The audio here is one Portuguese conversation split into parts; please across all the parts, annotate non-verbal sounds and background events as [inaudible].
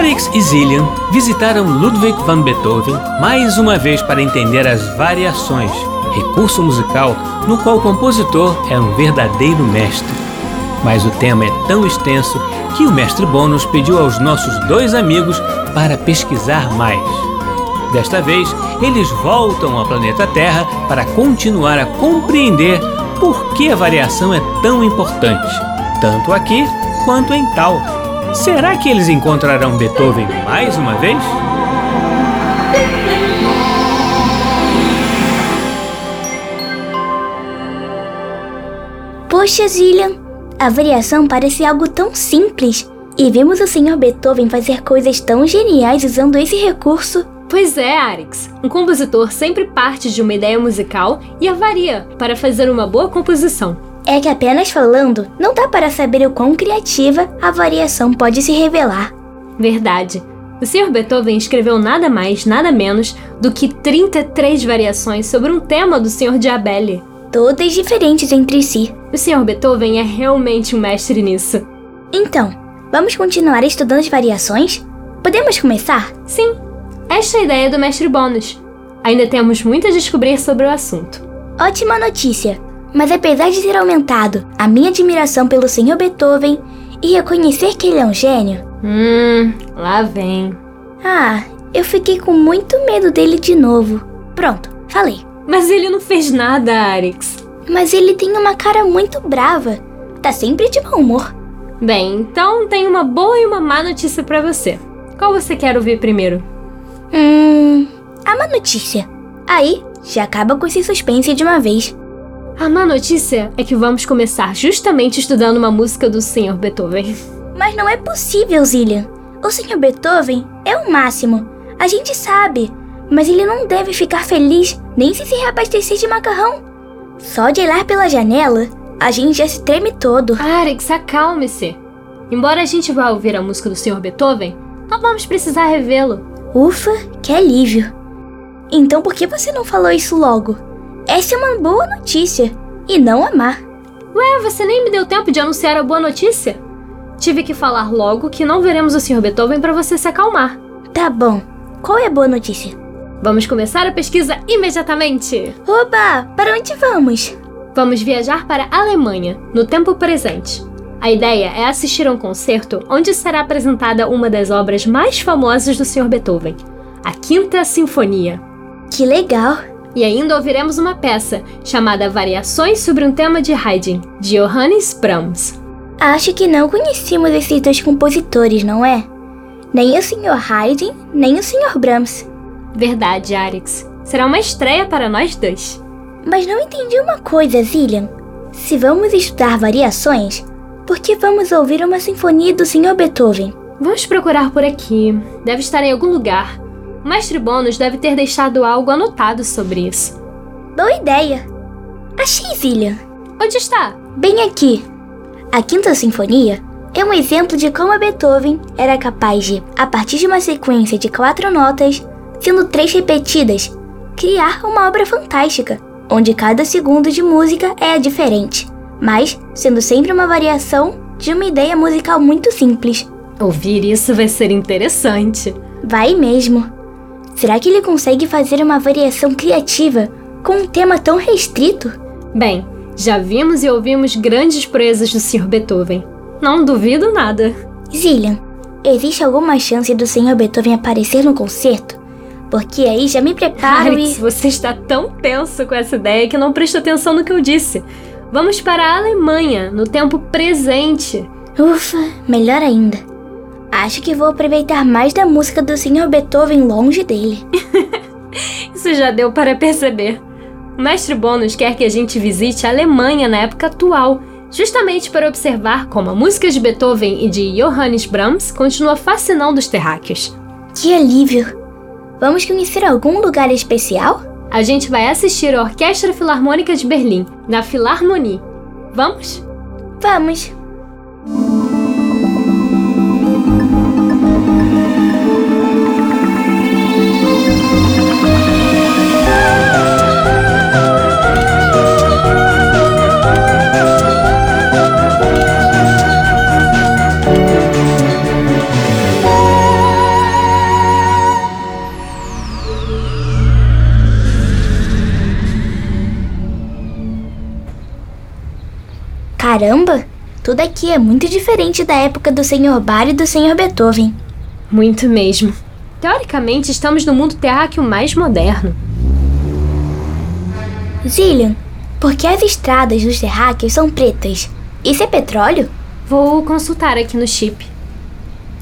Arix e Zillian visitaram Ludwig van Beethoven mais uma vez para entender as variações, recurso musical no qual o compositor é um verdadeiro mestre. Mas o tema é tão extenso que o mestre Bônus pediu aos nossos dois amigos para pesquisar mais. Desta vez, eles voltam ao planeta Terra para continuar a compreender por que a variação é tão importante, tanto aqui quanto em tal. Será que eles encontrarão Beethoven mais uma vez? Poxa, Zillian, a variação parece algo tão simples. E vimos o Sr. Beethoven fazer coisas tão geniais usando esse recurso. Pois é, Arix. Um compositor sempre parte de uma ideia musical e a varia para fazer uma boa composição. É que apenas falando, não dá para saber o quão criativa a variação pode se revelar. Verdade. O Sr. Beethoven escreveu nada mais, nada menos do que 33 variações sobre um tema do Sr. Diabelli. Todas diferentes entre si. O Sr. Beethoven é realmente um mestre nisso. Então, vamos continuar estudando as variações? Podemos começar? Sim, esta é a ideia do mestre Bônus. Ainda temos muito a descobrir sobre o assunto. Ótima notícia! Mas apesar de ter aumentado a minha admiração pelo Sr. Beethoven e reconhecer que ele é um gênio, Hum, lá vem. ah, eu fiquei com muito medo dele de novo. Pronto, falei. Mas ele não fez nada, Arix. Mas ele tem uma cara muito brava. Tá sempre de mau humor. Bem, então tenho uma boa e uma má notícia pra você. Qual você quer ouvir primeiro? Hum. A má notícia. Aí, já acaba com esse suspense de uma vez. A má notícia é que vamos começar justamente estudando uma música do Sr. Beethoven. Mas não é possível, Zillian. O Sr. Beethoven é o máximo. A gente sabe. Mas ele não deve ficar feliz nem se se reabastecer de macarrão. Só de olhar pela janela, a gente já se treme todo. Arix, acalme-se. Embora a gente vá ouvir a música do Sr. Beethoven, não vamos precisar revê-lo. Ufa, que alívio. Então por que você não falou isso logo? Essa é uma boa notícia, e não a má. Ué, você nem me deu tempo de anunciar a boa notícia? Tive que falar logo que não veremos o Sr. Beethoven para você se acalmar. Tá bom. Qual é a boa notícia? Vamos começar a pesquisa imediatamente! Oba, para onde vamos? Vamos viajar para a Alemanha, no tempo presente. A ideia é assistir a um concerto onde será apresentada uma das obras mais famosas do Sr. Beethoven, a Quinta Sinfonia. Que legal. E ainda ouviremos uma peça chamada Variações sobre um tema de Haydn, de Johannes Brahms. Acho que não conhecemos esses dois compositores, não é? Nem o Sr. Haydn, nem o Sr. Brahms. Verdade, Arix. Será uma estreia para nós dois. Mas não entendi uma coisa, Zillian. Se vamos estudar variações, por que vamos ouvir uma sinfonia do Sr. Beethoven? Vamos procurar por aqui. Deve estar em algum lugar. O mestre Bônus deve ter deixado algo anotado sobre isso. Boa ideia. Achei, Zillian. Onde está? Bem aqui. A Quinta Sinfonia é um exemplo de como a Beethoven era capaz de, a partir de uma sequência de quatro notas, sendo três repetidas, criar uma obra fantástica, onde cada segundo de música é diferente, mas sendo sempre uma variação de uma ideia musical muito simples. Ouvir isso vai ser interessante. Vai mesmo. Será que ele consegue fazer uma variação criativa com um tema tão restrito? Bem, já vimos e ouvimos grandes proezas do Sr. Beethoven. Não duvido nada. Zillian, existe alguma chance do Sr. Beethoven aparecer no concerto? Porque aí já me preparo Alex, e. você está tão tenso com essa ideia que não presta atenção no que eu disse. Vamos para a Alemanha, no tempo presente. Ufa, melhor ainda. Acho que vou aproveitar mais da música do Sr. Beethoven longe dele. [laughs] Isso já deu para perceber. O mestre Bônus quer que a gente visite a Alemanha na época atual, justamente para observar como a música de Beethoven e de Johannes Brahms continua fascinando os terráqueos. Que alívio! Vamos conhecer algum lugar especial? A gente vai assistir a Orquestra Filarmônica de Berlim, na Philharmonie. Vamos? Vamos! Caramba! Tudo aqui é muito diferente da época do Sr. Bar e do Sr. Beethoven. Muito mesmo. Teoricamente, estamos no mundo terráqueo mais moderno. Zillion, por que as estradas dos terráqueos são pretas? Isso é petróleo? Vou consultar aqui no chip.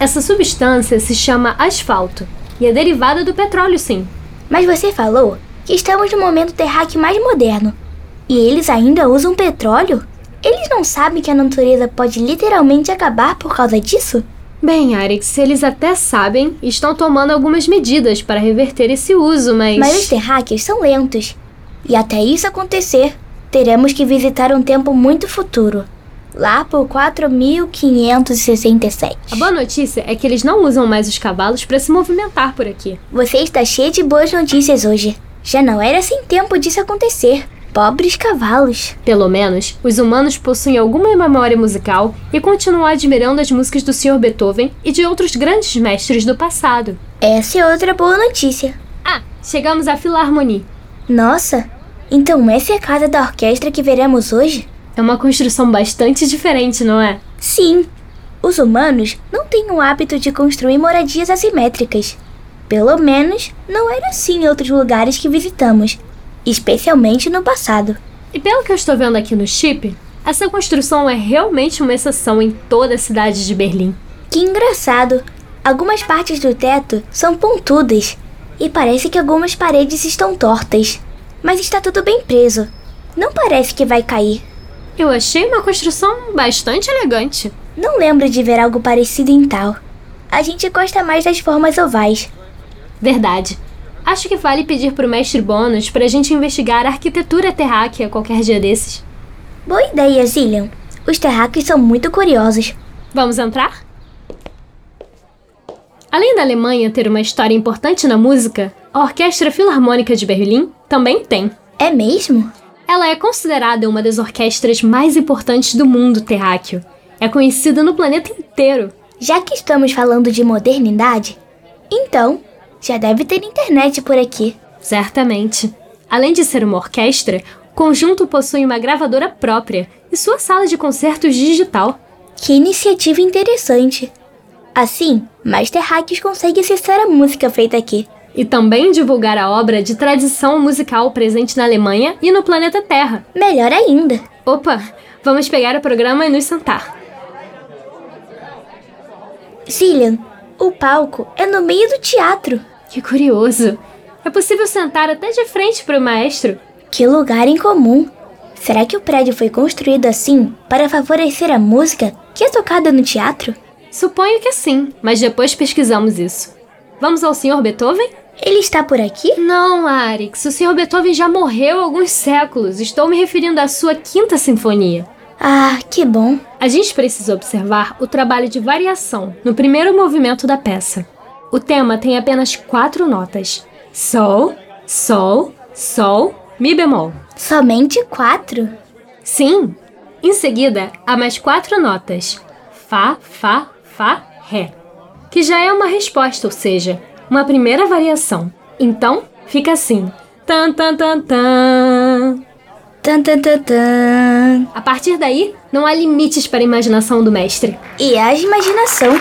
Essa substância se chama asfalto e é derivada do petróleo, sim. Mas você falou que estamos no momento terráqueo mais moderno. E eles ainda usam petróleo? Eles não sabem que a natureza pode literalmente acabar por causa disso? Bem, Arix, eles até sabem e estão tomando algumas medidas para reverter esse uso, mas. Mas os terráqueos são lentos. E até isso acontecer, teremos que visitar um tempo muito futuro lá por 4567. A boa notícia é que eles não usam mais os cavalos para se movimentar por aqui. Você está cheio de boas notícias hoje. Já não era sem tempo disso acontecer. Pobres cavalos. Pelo menos, os humanos possuem alguma memória musical e continuam admirando as músicas do Sr. Beethoven e de outros grandes mestres do passado. Essa é outra boa notícia. Ah, chegamos à Philharmonie. Nossa, então essa é a casa da orquestra que veremos hoje? É uma construção bastante diferente, não é? Sim. Os humanos não têm o hábito de construir moradias assimétricas. Pelo menos não era assim em outros lugares que visitamos especialmente no passado. E pelo que eu estou vendo aqui no chip, essa construção é realmente uma exceção em toda a cidade de Berlim. Que engraçado! Algumas partes do teto são pontudas e parece que algumas paredes estão tortas, mas está tudo bem preso. Não parece que vai cair. Eu achei uma construção bastante elegante. Não lembro de ver algo parecido em tal. A gente gosta mais das formas ovais. Verdade. Acho que vale pedir pro mestre Bônus pra gente investigar a arquitetura terráquea qualquer dia desses. Boa ideia, Zillian. Os terráqueos são muito curiosos. Vamos entrar? Além da Alemanha ter uma história importante na música, a Orquestra Filarmônica de Berlim também tem. É mesmo? Ela é considerada uma das orquestras mais importantes do mundo terráqueo. É conhecida no planeta inteiro. Já que estamos falando de modernidade, então já deve ter internet por aqui. Certamente. Além de ser uma orquestra, o conjunto possui uma gravadora própria e sua sala de concertos digital. Que iniciativa interessante. Assim, mais terráqueos conseguem acessar a música feita aqui. E também divulgar a obra de tradição musical presente na Alemanha e no planeta Terra. Melhor ainda. Opa, vamos pegar o programa e nos sentar. Cillian, o palco é no meio do teatro. Que curioso. É possível sentar até de frente para o maestro. Que lugar incomum. Será que o prédio foi construído assim para favorecer a música que é tocada no teatro? Suponho que sim, mas depois pesquisamos isso. Vamos ao Sr. Beethoven? Ele está por aqui? Não, Arix. O Sr. Beethoven já morreu há alguns séculos. Estou me referindo à sua quinta sinfonia. Ah, que bom. A gente precisa observar o trabalho de variação no primeiro movimento da peça. O tema tem apenas quatro notas: Sol, Sol, Sol, Mi bemol. Somente quatro? Sim. Em seguida, há mais quatro notas: Fá, Fá, Fá, Ré. Que já é uma resposta, ou seja, uma primeira variação. Então, fica assim: tan, tan, tan, tan. A partir daí, não há limites para a imaginação do mestre. E a imaginação.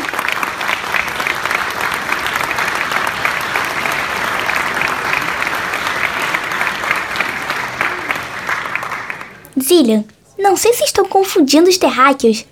Zillian, Não sei se estão confundindo os terráqueos,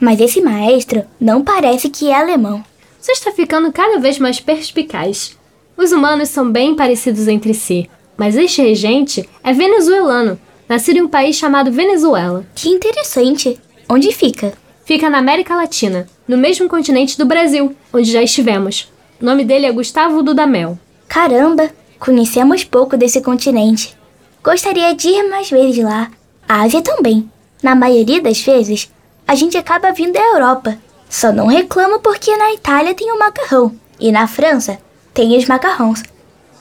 mas esse maestro não parece que é alemão. Você está ficando cada vez mais perspicaz. Os humanos são bem parecidos entre si, mas este regente é venezuelano, nascido em um país chamado Venezuela. Que interessante. Onde fica? Fica na América Latina, no mesmo continente do Brasil, onde já estivemos. O nome dele é Gustavo Dudamel. Caramba, conhecemos pouco desse continente. Gostaria de ir mais vezes lá. A Ásia também. Na maioria das vezes, a gente acaba vindo da Europa. Só não reclamo porque na Itália tem o macarrão e na França tem os macarrons.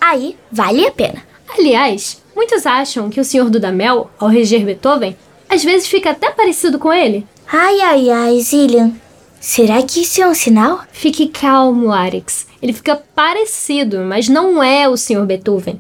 Aí vale a pena. Aliás, muitos acham que o Sr. Dudamel, ao reger Beethoven, às vezes fica até parecido com ele. Ai, ai, ai, Zillian. Será que isso é um sinal? Fique calmo, Arix. Ele fica parecido, mas não é o Sr. Beethoven.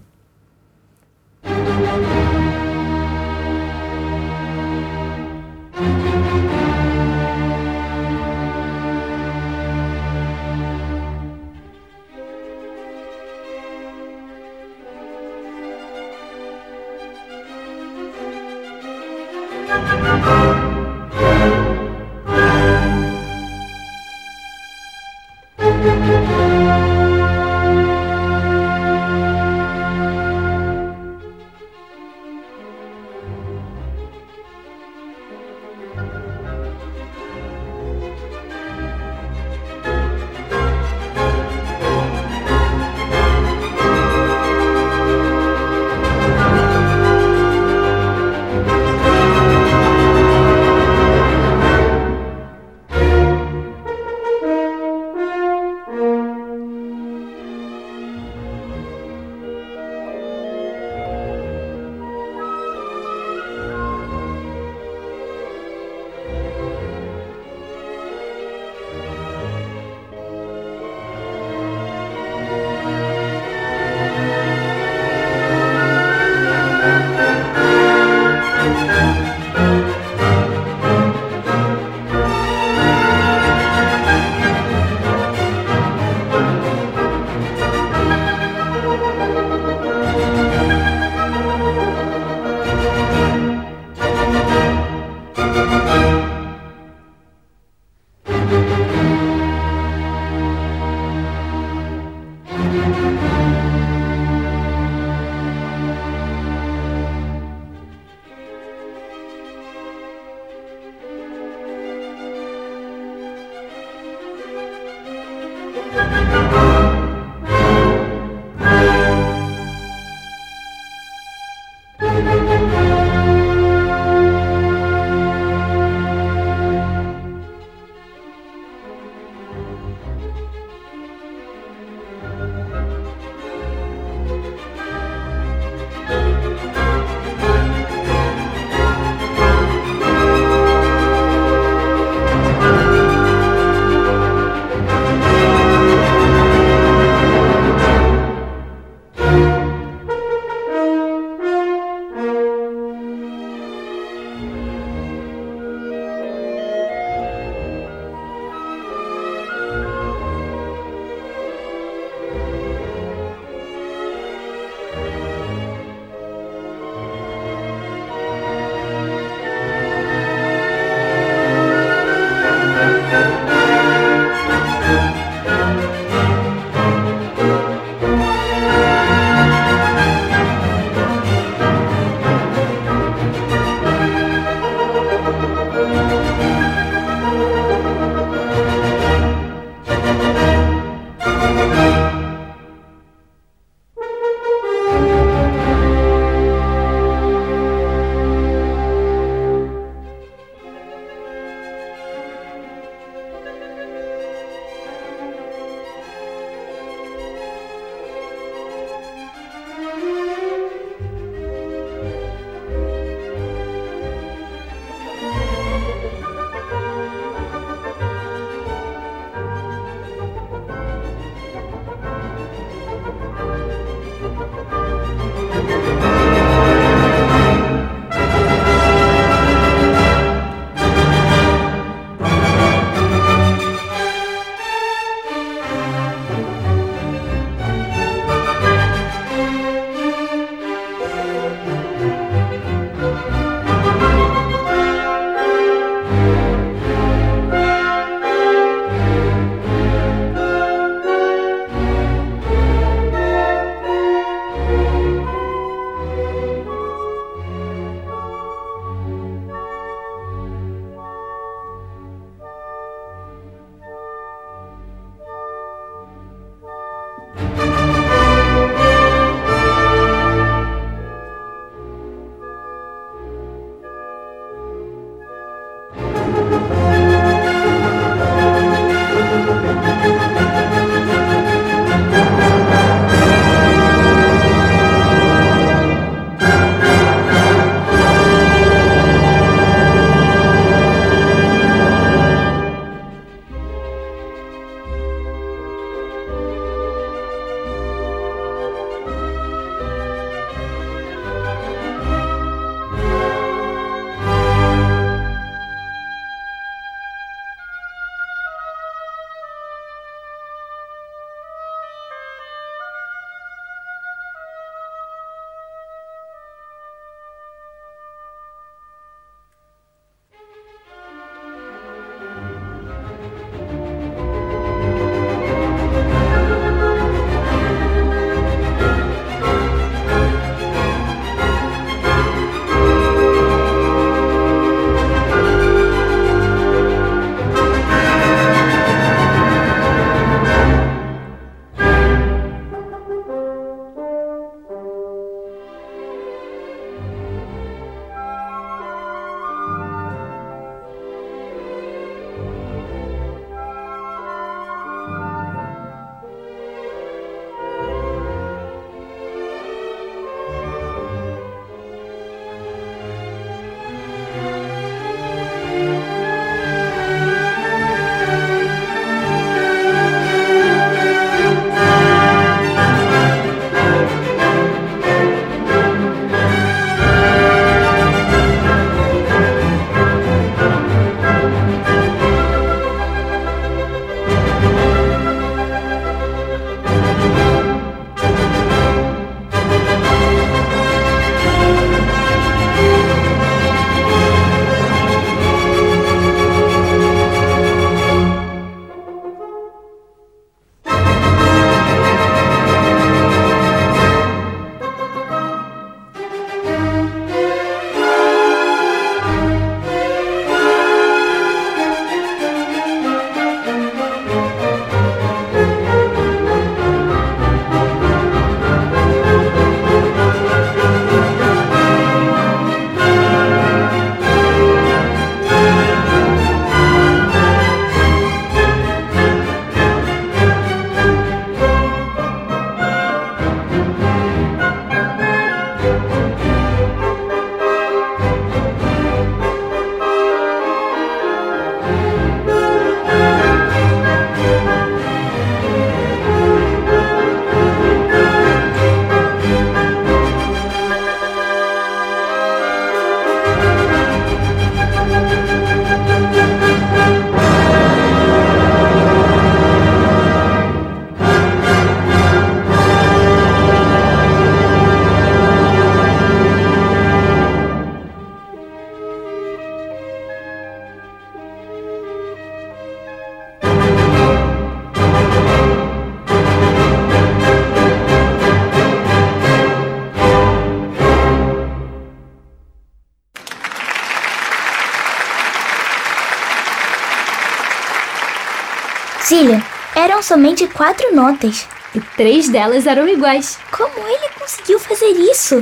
Somente quatro notas. E três delas eram iguais. Como ele conseguiu fazer isso?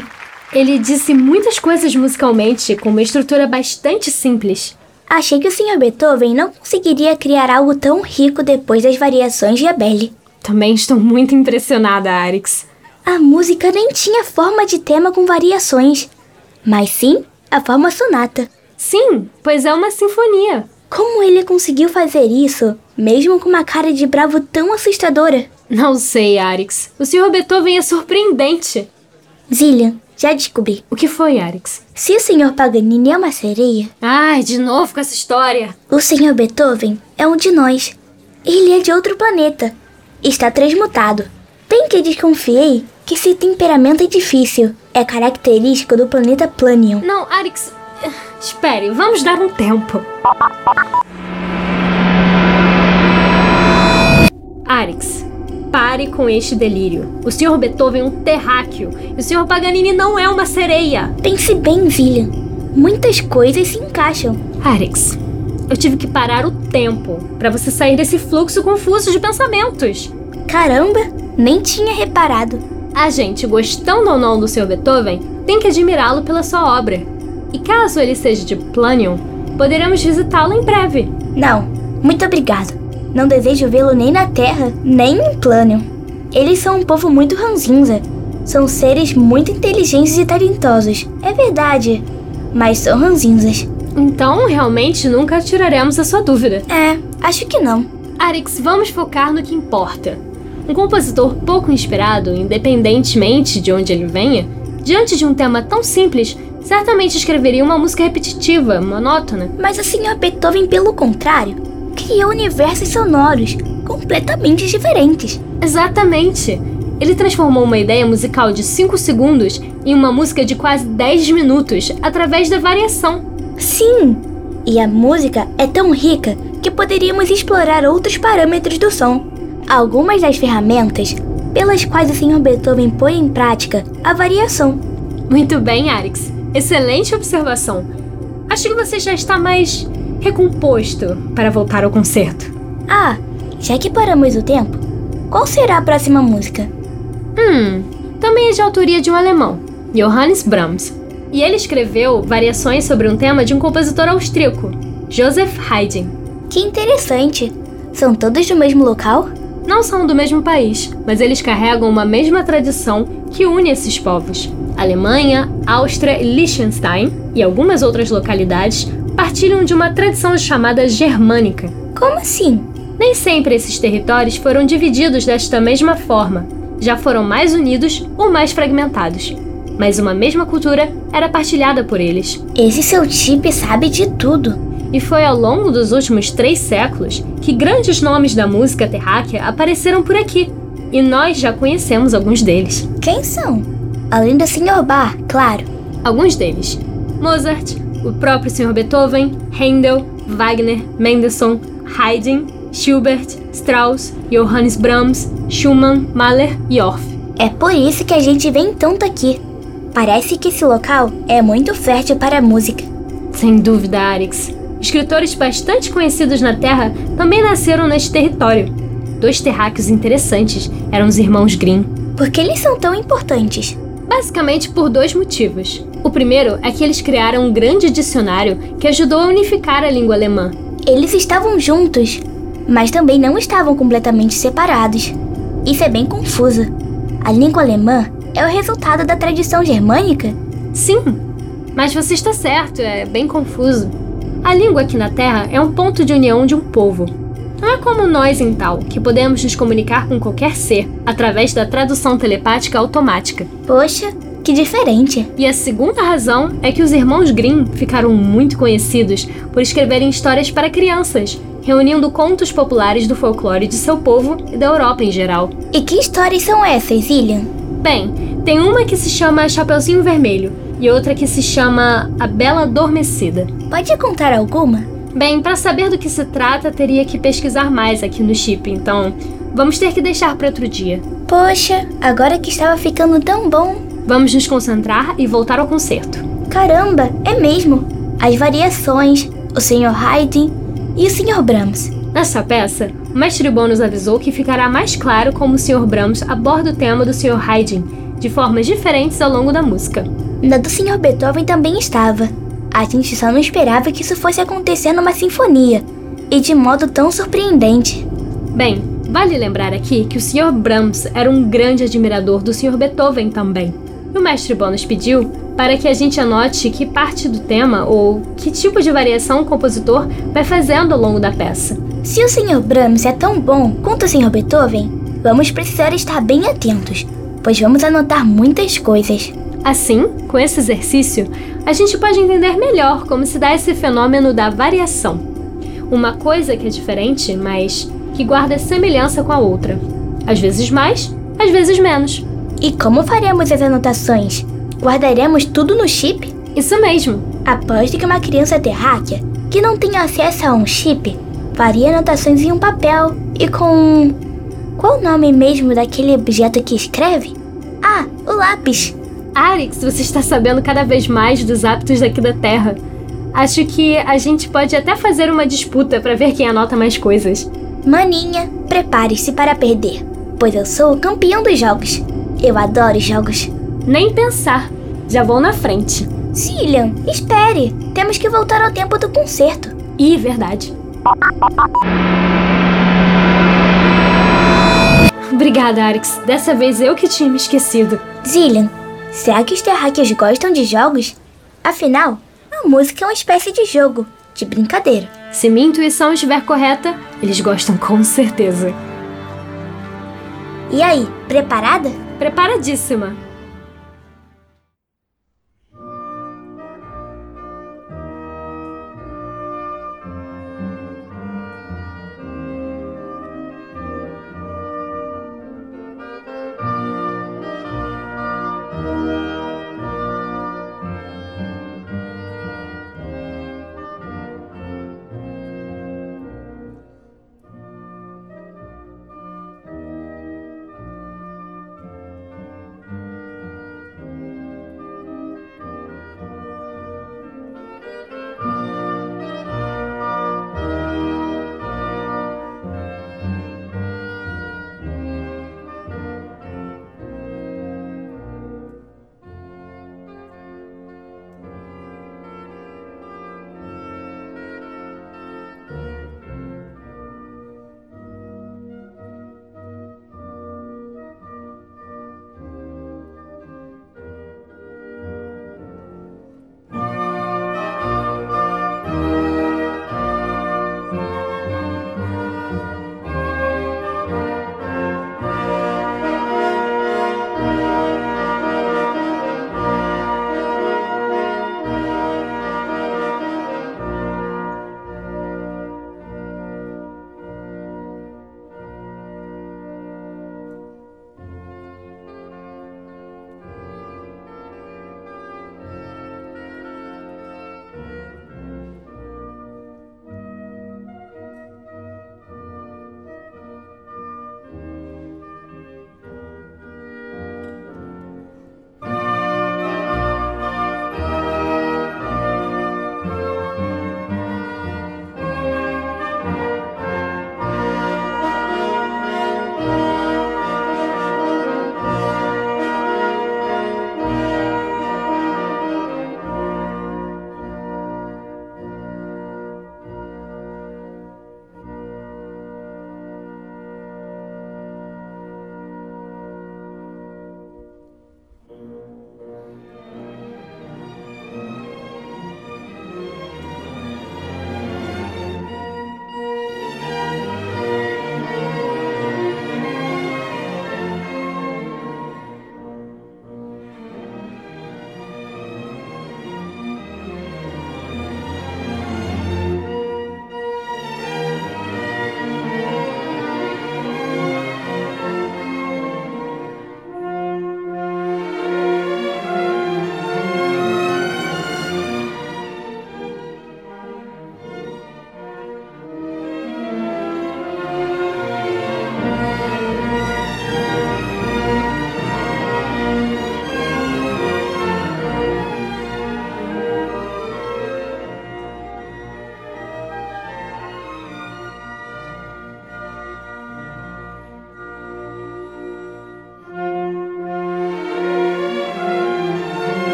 Ele disse muitas coisas musicalmente com uma estrutura bastante simples. Achei que o Sr. Beethoven não conseguiria criar algo tão rico depois das variações de Abele. Também estou muito impressionada, Arix. A música nem tinha forma de tema com variações, mas sim a forma sonata. Sim, pois é uma sinfonia. Como ele conseguiu fazer isso, mesmo com uma cara de bravo tão assustadora? Não sei, Arix. O Sr. Beethoven é surpreendente. Zillian, já descobri. O que foi, Arix? Se o Sr. Paganini é uma sereia, Ai, de novo com essa história. o Sr. Beethoven é um de nós. Ele é de outro planeta. Está transmutado. Bem que desconfiei que esse temperamento é difícil. É característico do planeta Planion. Não, Arix. Espere, vamos dar um tempo. Arix, pare com este delírio. O Sr. Beethoven é um terráqueo e o Sr. Paganini não é uma sereia. Pense bem, Zillian. Muitas coisas se encaixam. Arix, eu tive que parar o tempo para você sair desse fluxo confuso de pensamentos. Caramba, nem tinha reparado. A gente, gostando ou não do Sr. Beethoven, tem que admirá-lo pela sua obra. E caso ele seja de Planion, poderemos visitá-lo em breve. Não, muito obrigado. Não desejo vê-lo nem na Terra, nem em Planion. Eles são um povo muito ranzinza. São seres muito inteligentes e talentosos. É verdade. Mas são ranzinzas. Então, realmente nunca tiraremos a sua dúvida. É, acho que não. Arix, vamos focar no que importa. Um compositor pouco inspirado, independentemente de onde ele venha, diante de um tema tão simples, certamente escreveria uma música repetitiva, monótona. Mas o Sr. Beethoven, pelo contrário, criou universos sonoros completamente diferentes. Exatamente! Ele transformou uma ideia musical de 5 segundos em uma música de quase 10 minutos através da variação. Sim! E a música é tão rica que poderíamos explorar outros parâmetros do som. Algumas das ferramentas pelas quais o Sr. Beethoven põe em prática a variação. Muito bem, Arix. Excelente observação. Acho que você já está mais recomposto para voltar ao concerto. Ah, já que paramos o tempo, qual será a próxima música? Hum, também é de autoria de um alemão, Johannes Brahms. E ele escreveu variações sobre um tema de um compositor austríaco, Joseph Haydn. Que interessante! São todos do mesmo local? Não são do mesmo país, mas eles carregam uma mesma tradição que une esses povos. Alemanha, Áustria e Liechtenstein e algumas outras localidades partilham de uma tradição chamada germânica. Como assim? Nem sempre esses territórios foram divididos desta mesma forma, já foram mais unidos ou mais fragmentados. Mas uma mesma cultura era partilhada por eles. Esse seu chip sabe de tudo. E foi ao longo dos últimos três séculos que grandes nomes da música terráquea apareceram por aqui. E nós já conhecemos alguns deles. Quem são? Além do Sr. Bar, claro. Alguns deles: Mozart, o próprio Sr. Beethoven, Handel, Wagner, Mendelssohn, Haydn, Schubert, Strauss, Johannes Brahms, Schumann, Mahler e Orff. É por isso que a gente vem tanto aqui. Parece que esse local é muito fértil para a música. Sem dúvida, Arix. Escritores bastante conhecidos na Terra também nasceram neste território. Dois terráqueos interessantes eram os irmãos Grimm. Por que eles são tão importantes? Basicamente por dois motivos. O primeiro é que eles criaram um grande dicionário que ajudou a unificar a língua alemã. Eles estavam juntos, mas também não estavam completamente separados. Isso é bem confuso. A língua alemã é o resultado da tradição germânica? Sim, mas você está certo, é bem confuso. A língua aqui na Terra é um ponto de união de um povo. Não é como nós em tal, que podemos nos comunicar com qualquer ser através da tradução telepática automática. Poxa, que diferente. E a segunda razão é que os irmãos Grimm ficaram muito conhecidos por escreverem histórias para crianças, reunindo contos populares do folclore de seu povo e da Europa em geral. E que histórias são essas, Ilian? Bem, tem uma que se chama Chapeuzinho Vermelho e outra que se chama A Bela Adormecida. Pode contar alguma? Bem, para saber do que se trata, teria que pesquisar mais aqui no chip, então vamos ter que deixar para outro dia. Poxa, agora que estava ficando tão bom. Vamos nos concentrar e voltar ao concerto. Caramba, é mesmo. As variações, o Sr. Haydn e o Sr. Brahms. Nessa peça, mestre Bônus avisou que ficará mais claro como o Sr. Brahms aborda o tema do Sr. Haydn, de formas diferentes ao longo da música. Na do Sr. Beethoven também estava. A gente só não esperava que isso fosse acontecer numa sinfonia, e de modo tão surpreendente. Bem, vale lembrar aqui que o Sr. Brahms era um grande admirador do Sr. Beethoven também. E o mestre Bônus pediu para que a gente anote que parte do tema ou que tipo de variação o compositor vai fazendo ao longo da peça. Se o Sr. Brahms é tão bom quanto o Sr. Beethoven, vamos precisar estar bem atentos, pois vamos anotar muitas coisas. Assim, com esse exercício, a gente pode entender melhor como se dá esse fenômeno da variação. Uma coisa que é diferente, mas que guarda semelhança com a outra. Às vezes mais, às vezes menos. E como faremos as anotações? Guardaremos tudo no chip? Isso mesmo. Aposto que uma criança terráquea que não tem acesso a um chip faria anotações em um papel e com. Qual o nome mesmo daquele objeto que escreve? Ah, o lápis. Arix, você está sabendo cada vez mais dos hábitos daqui da Terra. Acho que a gente pode até fazer uma disputa para ver quem anota mais coisas. Maninha, prepare-se para perder, pois eu sou o campeão dos jogos. Eu adoro jogos. Nem pensar. Já vou na frente. Cillian, espere. Temos que voltar ao tempo do concerto. Ih, verdade. Obrigada, Arix. Dessa vez eu que tinha me esquecido. Zillian, será que os terráqueos gostam de jogos? Afinal, a música é uma espécie de jogo, de brincadeira. Se minha intuição estiver correta, eles gostam com certeza. E aí, preparada? Preparadíssima.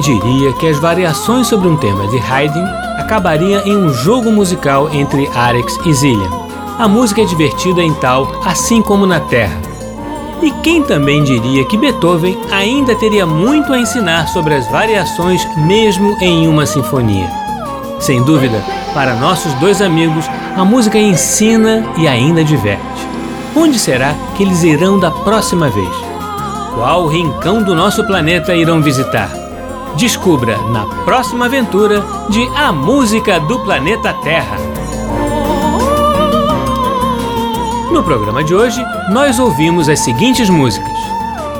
Diria que as variações sobre um tema de Haydn acabariam em um jogo musical entre Arex e Zillian? A música é divertida em tal, assim como na Terra. E quem também diria que Beethoven ainda teria muito a ensinar sobre as variações mesmo em uma sinfonia? Sem dúvida, para nossos dois amigos, a música ensina e ainda diverte. Onde será que eles irão da próxima vez? Qual rincão do nosso planeta irão visitar? Descubra na próxima aventura de A Música do Planeta Terra. No programa de hoje, nós ouvimos as seguintes músicas: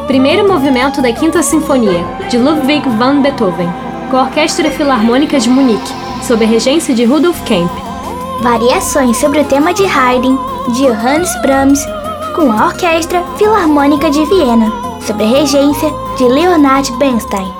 Primeiro movimento da Quinta Sinfonia, de Ludwig van Beethoven, com a Orquestra Filarmônica de Munique, sob a regência de Rudolf Kemp. Variações sobre o tema de Haydn, de Johannes Brahms, com a Orquestra Filarmônica de Viena, sob a regência de Leonard Bernstein.